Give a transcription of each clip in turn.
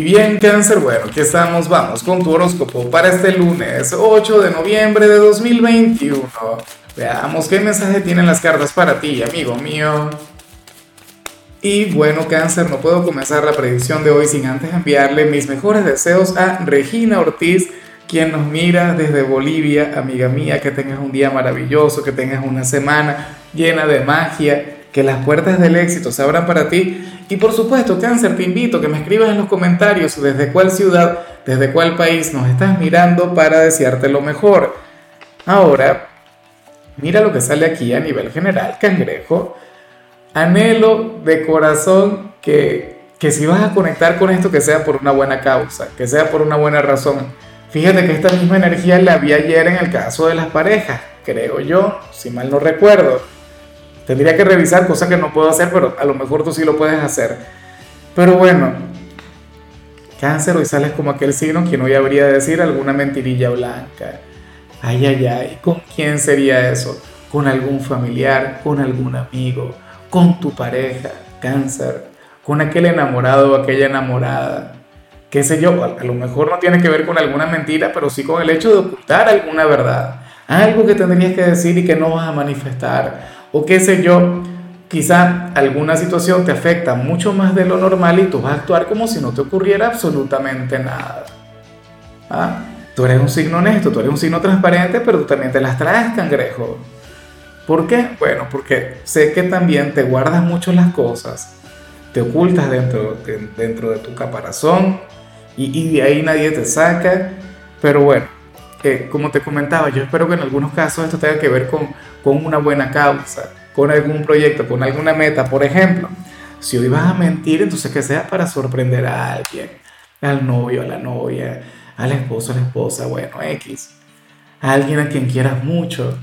Y bien, cáncer, bueno, aquí estamos, vamos con tu horóscopo para este lunes 8 de noviembre de 2021. Veamos qué mensaje tienen las cartas para ti, amigo mío. Y bueno, cáncer, no puedo comenzar la predicción de hoy sin antes enviarle mis mejores deseos a Regina Ortiz, quien nos mira desde Bolivia, amiga mía, que tengas un día maravilloso, que tengas una semana llena de magia, que las puertas del éxito se abran para ti y por supuesto, cáncer, te invito que me escribas en los comentarios desde cuál ciudad, desde cuál país nos estás mirando para desearte lo mejor. Ahora, mira lo que sale aquí a nivel general, cangrejo. Anhelo de corazón que, que si vas a conectar con esto, que sea por una buena causa, que sea por una buena razón. Fíjate que esta misma energía la vi ayer en el caso de las parejas, creo yo, si mal no recuerdo Tendría que revisar, cosa que no puedo hacer, pero a lo mejor tú sí lo puedes hacer. Pero bueno, cáncer, hoy sales como aquel signo que no habría de decir alguna mentirilla blanca. Ay, ay, ay, ¿con quién sería eso? ¿Con algún familiar? ¿Con algún amigo? ¿Con tu pareja? Cáncer. ¿Con aquel enamorado o aquella enamorada? qué sé yo, a lo mejor no tiene que ver con alguna mentira, pero sí con el hecho de ocultar alguna verdad. Algo que tendrías que decir y que no vas a manifestar o qué sé yo, quizá alguna situación te afecta mucho más de lo normal y tú vas a actuar como si no te ocurriera absolutamente nada. ¿Ah? Tú eres un signo honesto, tú eres un signo transparente, pero tú también te las traes, cangrejo. ¿Por qué? Bueno, porque sé que también te guardas mucho las cosas, te ocultas dentro de, tu caparazón y, y de ahí nadie te saca. Pero bueno, como te comentaba, yo espero que en algunos casos esto tenga que ver con, con una buena causa, con algún proyecto, con alguna meta. Por ejemplo, si hoy vas a mentir, entonces que sea para sorprender a alguien, al novio, a la novia, al esposo, a la esposa, bueno, X, a alguien a quien quieras mucho,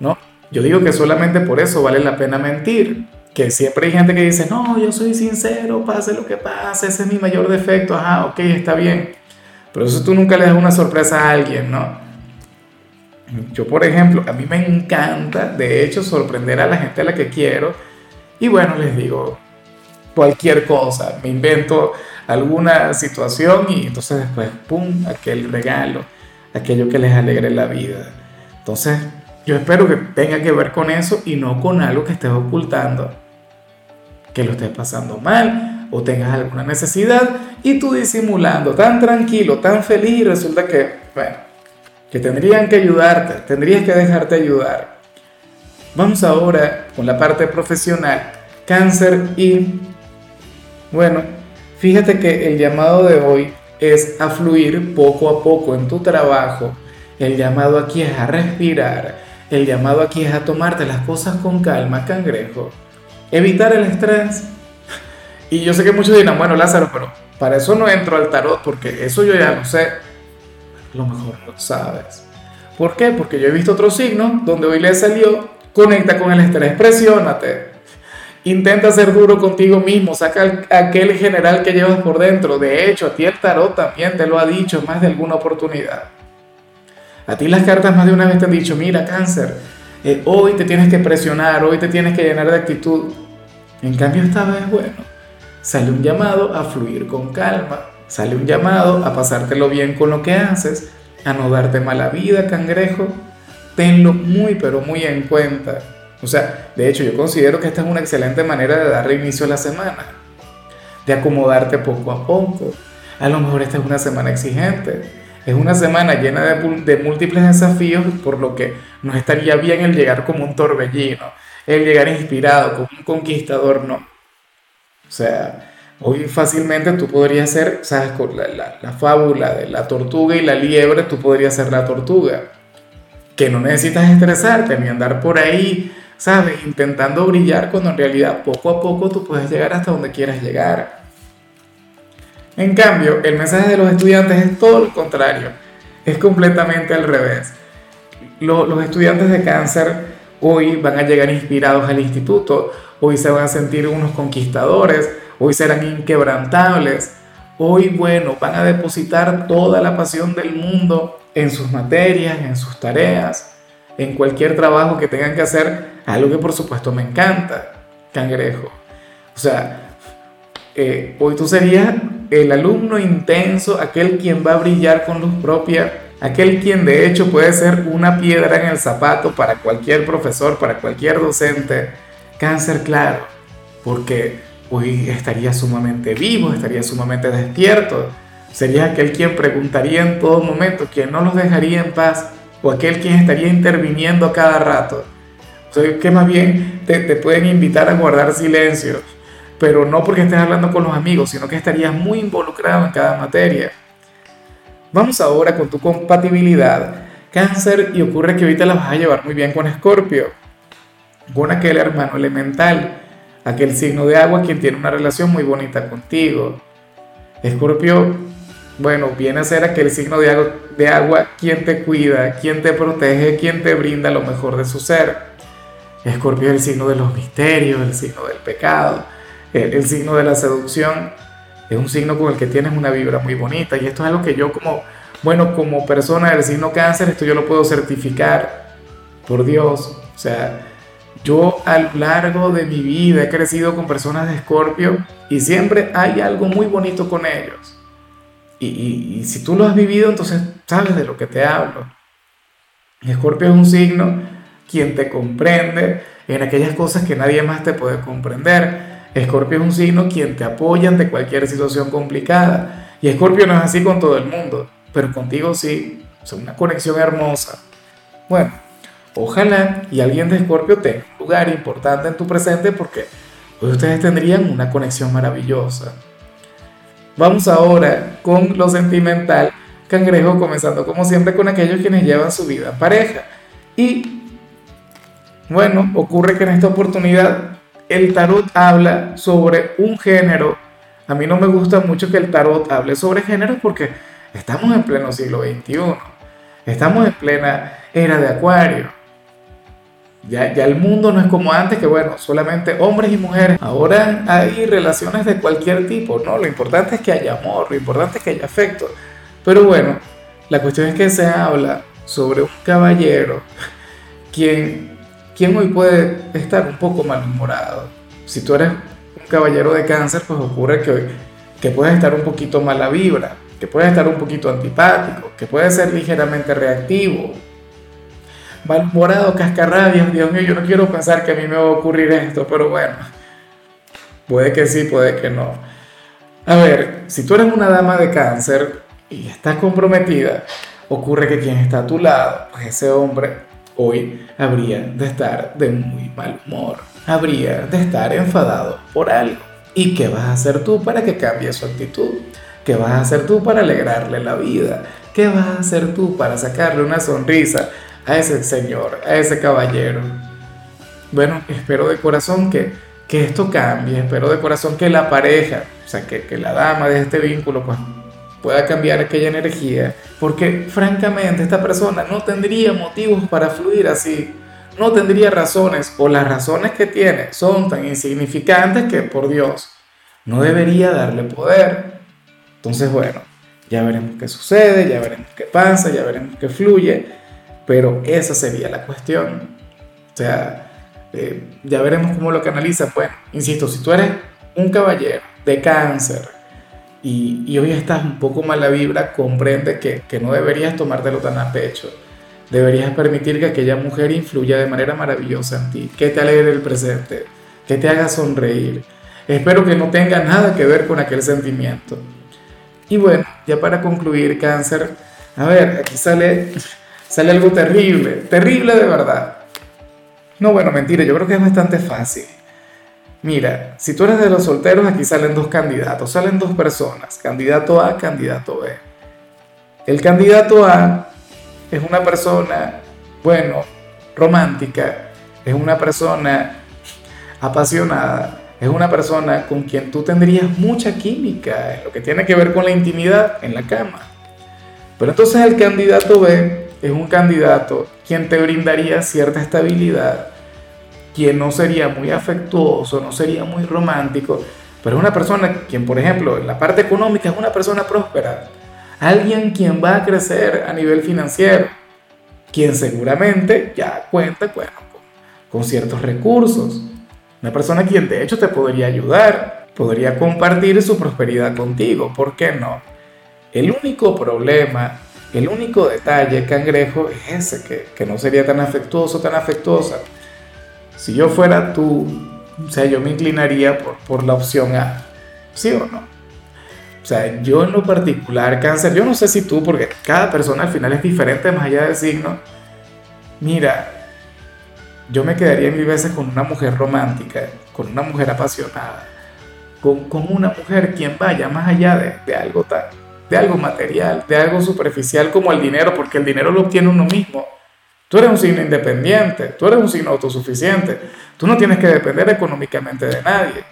¿no? Yo digo que solamente por eso vale la pena mentir. Que siempre hay gente que dice, no, yo soy sincero, pase lo que pase, ese es mi mayor defecto, ajá, ok, está bien pero eso tú nunca le das una sorpresa a alguien, ¿no? Yo, por ejemplo, a mí me encanta, de hecho, sorprender a la gente a la que quiero. Y bueno, les digo cualquier cosa, me invento alguna situación y entonces después, ¡pum!, aquel regalo, aquello que les alegre la vida. Entonces, yo espero que tenga que ver con eso y no con algo que estés ocultando, que lo estés pasando mal o tengas alguna necesidad y tú disimulando tan tranquilo, tan feliz resulta que, bueno, tendrían que ayudarte, tendrías que dejarte ayudar. Vamos ahora con la parte profesional, cáncer y, bueno, fíjate que el llamado de hoy es a fluir poco a poco en tu trabajo, el llamado aquí es a respirar, el llamado aquí es a tomarte las cosas con calma, cangrejo, evitar el estrés, y yo sé que muchos dirán, bueno, Lázaro, pero para eso no entro al tarot, porque eso yo ya lo sé. Lo mejor lo sabes. ¿Por qué? Porque yo he visto otro signo donde hoy le salió, conecta con el estrés, presiónate. Intenta ser duro contigo mismo, saca aquel general que llevas por dentro. De hecho, a ti el tarot también te lo ha dicho más de alguna oportunidad. A ti las cartas más de una vez te han dicho, mira cáncer, eh, hoy te tienes que presionar, hoy te tienes que llenar de actitud. En cambio esta vez, bueno, Sale un llamado a fluir con calma, sale un llamado a pasártelo bien con lo que haces, a no darte mala vida, cangrejo. Tenlo muy, pero muy en cuenta. O sea, de hecho yo considero que esta es una excelente manera de dar inicio a la semana, de acomodarte poco a poco. A lo mejor esta es una semana exigente, es una semana llena de, de, múltiples desafíos, por lo que no estaría bien el llegar como un torbellino, el llegar inspirado, como un conquistador, no. O sea, hoy fácilmente tú podrías ser, ¿sabes? Con la, la, fábula de la tortuga y la liebre, tú podrías ser la tortuga. Que no necesitas estresarte ni andar por ahí, ¿sabes? Intentando brillar cuando en realidad poco a poco tú puedes llegar hasta donde quieras llegar. En cambio, el mensaje de los estudiantes es todo lo contrario. Es completamente al revés. los estudiantes de cáncer hoy van a llegar inspirados al instituto hoy se van a sentir unos conquistadores, hoy serán inquebrantables, hoy, bueno, van a depositar toda la pasión del mundo en sus materias, en sus tareas, en cualquier trabajo que tengan que hacer, algo que por supuesto me encanta, cangrejo. O sea, eh, hoy tú serías el alumno intenso, aquel quien va a brillar con luz propia, aquel quien de hecho puede ser una piedra en el zapato para cualquier profesor, para cualquier docente. Cáncer, claro, porque hoy estaría sumamente vivo, estaría sumamente despierto. Sería aquel quien preguntaría en todo momento, quien no los dejaría en paz, o aquel quien estaría interviniendo cada rato. O sea, que más bien te, te pueden invitar a guardar silencio, pero no porque estés hablando con los amigos, sino que estarías muy involucrado en cada materia. Vamos ahora con tu compatibilidad. Cáncer, y ocurre que ahorita la vas a llevar muy bien con Escorpio, con aquel hermano elemental aquel signo de agua quien tiene una relación muy bonita contigo. Escorpio, bueno, viene a ser aquel signo de agua, de agua quien te cuida, quien te protege, quien te brinda lo mejor de su ser. Escorpio es el signo de los misterios, el signo del pecado, el, el signo de la seducción. Es un signo con el que tienes una vibra muy bonita y esto es algo que yo como, bueno, como persona del signo cáncer, esto yo lo puedo certificar por Dios. O sea, yo a lo largo de mi vida he crecido con personas de Escorpio y siempre hay algo muy bonito con ellos. Y, si tú lo has vivido, entonces sabes de lo que te hablo. Escorpio es un signo quien te comprende en aquellas cosas que nadie más te puede comprender. Escorpio es un signo quien te apoya ante cualquier situación complicada. Y Escorpio no es así con todo el mundo, pero contigo sí. Es una conexión hermosa. Bueno, Ojalá y alguien de Escorpio tenga un lugar importante en tu presente porque hoy ustedes tendrían una conexión maravillosa. Vamos ahora con lo sentimental, cangrejo, comenzando como siempre con aquellos quienes llevan su vida en pareja. Y bueno, ocurre que en esta oportunidad el tarot habla sobre un género. A mí no me gusta mucho que el tarot hable sobre géneros porque estamos en pleno siglo XXI. Estamos en plena era de Acuario. Ya, ya, el mundo no es como antes, que bueno, solamente hombres y mujeres. Ahora hay relaciones de cualquier tipo, ¿no? Lo importante es que haya amor, lo importante es que haya afecto. Pero bueno, la cuestión es que se habla sobre un caballero quien, quien hoy puede estar un poco malhumorado. Si tú eres un caballero de cáncer, pues ocurre que que puedes estar un poquito mala vibra, que puedes estar un poquito antipático, que puedes ser ligeramente reactivo, malhumorado, cascarrabias, Dios mío, yo no quiero pensar que a mí me va a ocurrir esto, pero bueno, puede que sí, puede que no. A ver, si tú eres una dama de cáncer y estás comprometida, ocurre que quien está a tu lado, pues ese hombre hoy habría de estar de muy mal humor, habría de estar enfadado por algo. ¿Y qué vas a hacer tú para que cambie su actitud? ¿Qué vas a hacer tú para alegrarle la vida? ¿Qué vas a hacer tú para sacarle una sonrisa a ese señor, a ese caballero. Bueno, espero de corazón que, que esto cambie, espero de corazón que la pareja, o sea, que, que la dama de este vínculo, pues pueda cambiar aquella energía, porque francamente esta persona no tendría motivos para fluir así, no tendría razones, o las razones que tiene son tan insignificantes que, por Dios, no debería darle poder. Entonces, bueno, ya veremos qué sucede, ya veremos qué pasa, ya veremos qué fluye. Pero esa sería la cuestión. O sea, eh, ya veremos cómo lo canaliza. Bueno, insisto, si tú eres un caballero de cáncer y, y hoy estás un poco mala vibra, comprende que, que no deberías tomártelo tan a pecho. Deberías permitir que aquella mujer influya de manera maravillosa en ti, que te alegre el presente, que te haga sonreír. Espero que no tenga nada que ver con aquel sentimiento. Y bueno, ya para concluir, cáncer, a ver, aquí sale sale algo terrible, terrible de verdad. No, bueno, mentira, yo creo que es bastante fácil. Mira, si tú eres de los solteros, aquí salen dos candidatos, salen dos personas, candidato A, candidato B. El candidato A es una persona, bueno, romántica, es una persona apasionada, es una persona con quien tú tendrías mucha química en lo que tiene que ver con la intimidad en la cama. Pero entonces el candidato B es un candidato quien te brindaría cierta estabilidad, quien no sería muy afectuoso, no sería muy romántico, pero es una persona quien, por ejemplo, en la parte económica es una persona próspera, alguien quien va a crecer a nivel financiero, quien seguramente ya cuenta con, con ciertos recursos, una persona quien de hecho te podría ayudar, podría compartir su prosperidad contigo, ¿por qué no? El único problema, el único detalle, cangrejo, es ese, que, que no sería tan afectuoso, tan afectuosa. Si yo fuera tú, o sea, yo me inclinaría por, por la opción A, ¿sí o no? O sea, yo en lo particular, cáncer, yo no sé si tú, porque cada persona al final es diferente más allá del signo. Mira, yo me quedaría mil veces con una mujer romántica, con una mujer apasionada, con, con una mujer quien vaya más allá de, de algo tan, de algo material, de algo superficial como el dinero, porque el dinero lo obtiene uno mismo. Tú eres un signo independiente, tú eres un signo autosuficiente, tú no tienes que depender económicamente de nadie.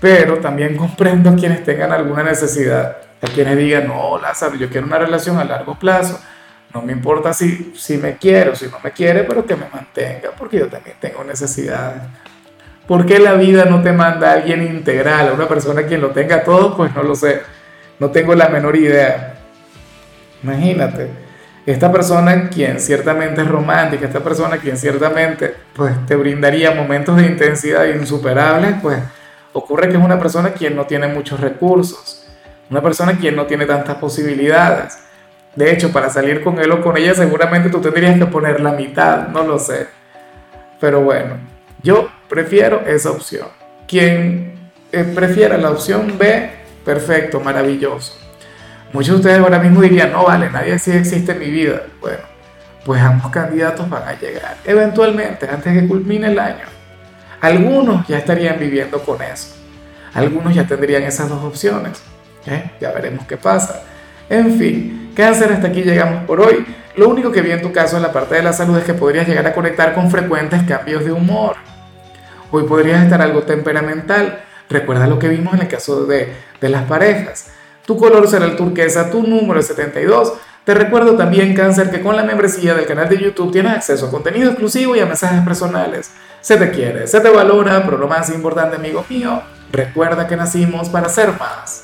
Pero también comprendo a quienes tengan alguna necesidad, a quienes digan, no, Lázaro, yo quiero una relación a largo plazo, no me importa si, si me quiere o si no me quiere, pero que me mantenga, porque yo también tengo necesidades. ¿Por qué la vida no te manda a alguien integral, a una persona quien lo tenga todo? Pues no lo sé, no tengo la menor idea. Imagínate, esta persona quien ciertamente es romántica, esta persona quien ciertamente pues, te brindaría momentos de intensidad insuperables, pues ocurre que es una persona quien no tiene muchos recursos, una persona quien no tiene tantas posibilidades de hecho, para salir con él o con ella seguramente tú tendrías que poner la mitad, no lo sé. Pero bueno, yo prefiero esa opción. Quien eh, prefiera la opción B, perfecto, maravilloso. Muchos de ustedes ahora mismo dirían, no vale, nadie sí existe en mi vida. Bueno, pues ambos candidatos van a llegar, eventualmente, antes de que culmine el año. Algunos ya estarían viviendo con eso. Algunos ya tendrían esas dos opciones. ¿eh? Ya veremos qué pasa. En fin, cáncer, hasta aquí llegamos por hoy. Lo único que vi en tu caso en la parte de la salud es que podrías llegar a conectar con frecuentes cambios de humor. Hoy podrías estar algo temperamental. Recuerda lo que vimos en el caso de, de las parejas. Tu color será el turquesa, tu número es 72. Te recuerdo también, Cáncer, que con la membresía del canal de YouTube tienes acceso a contenido exclusivo y a mensajes personales. Se te quiere, se te valora, pero lo más importante, amigo mío, recuerda que nacimos para ser más.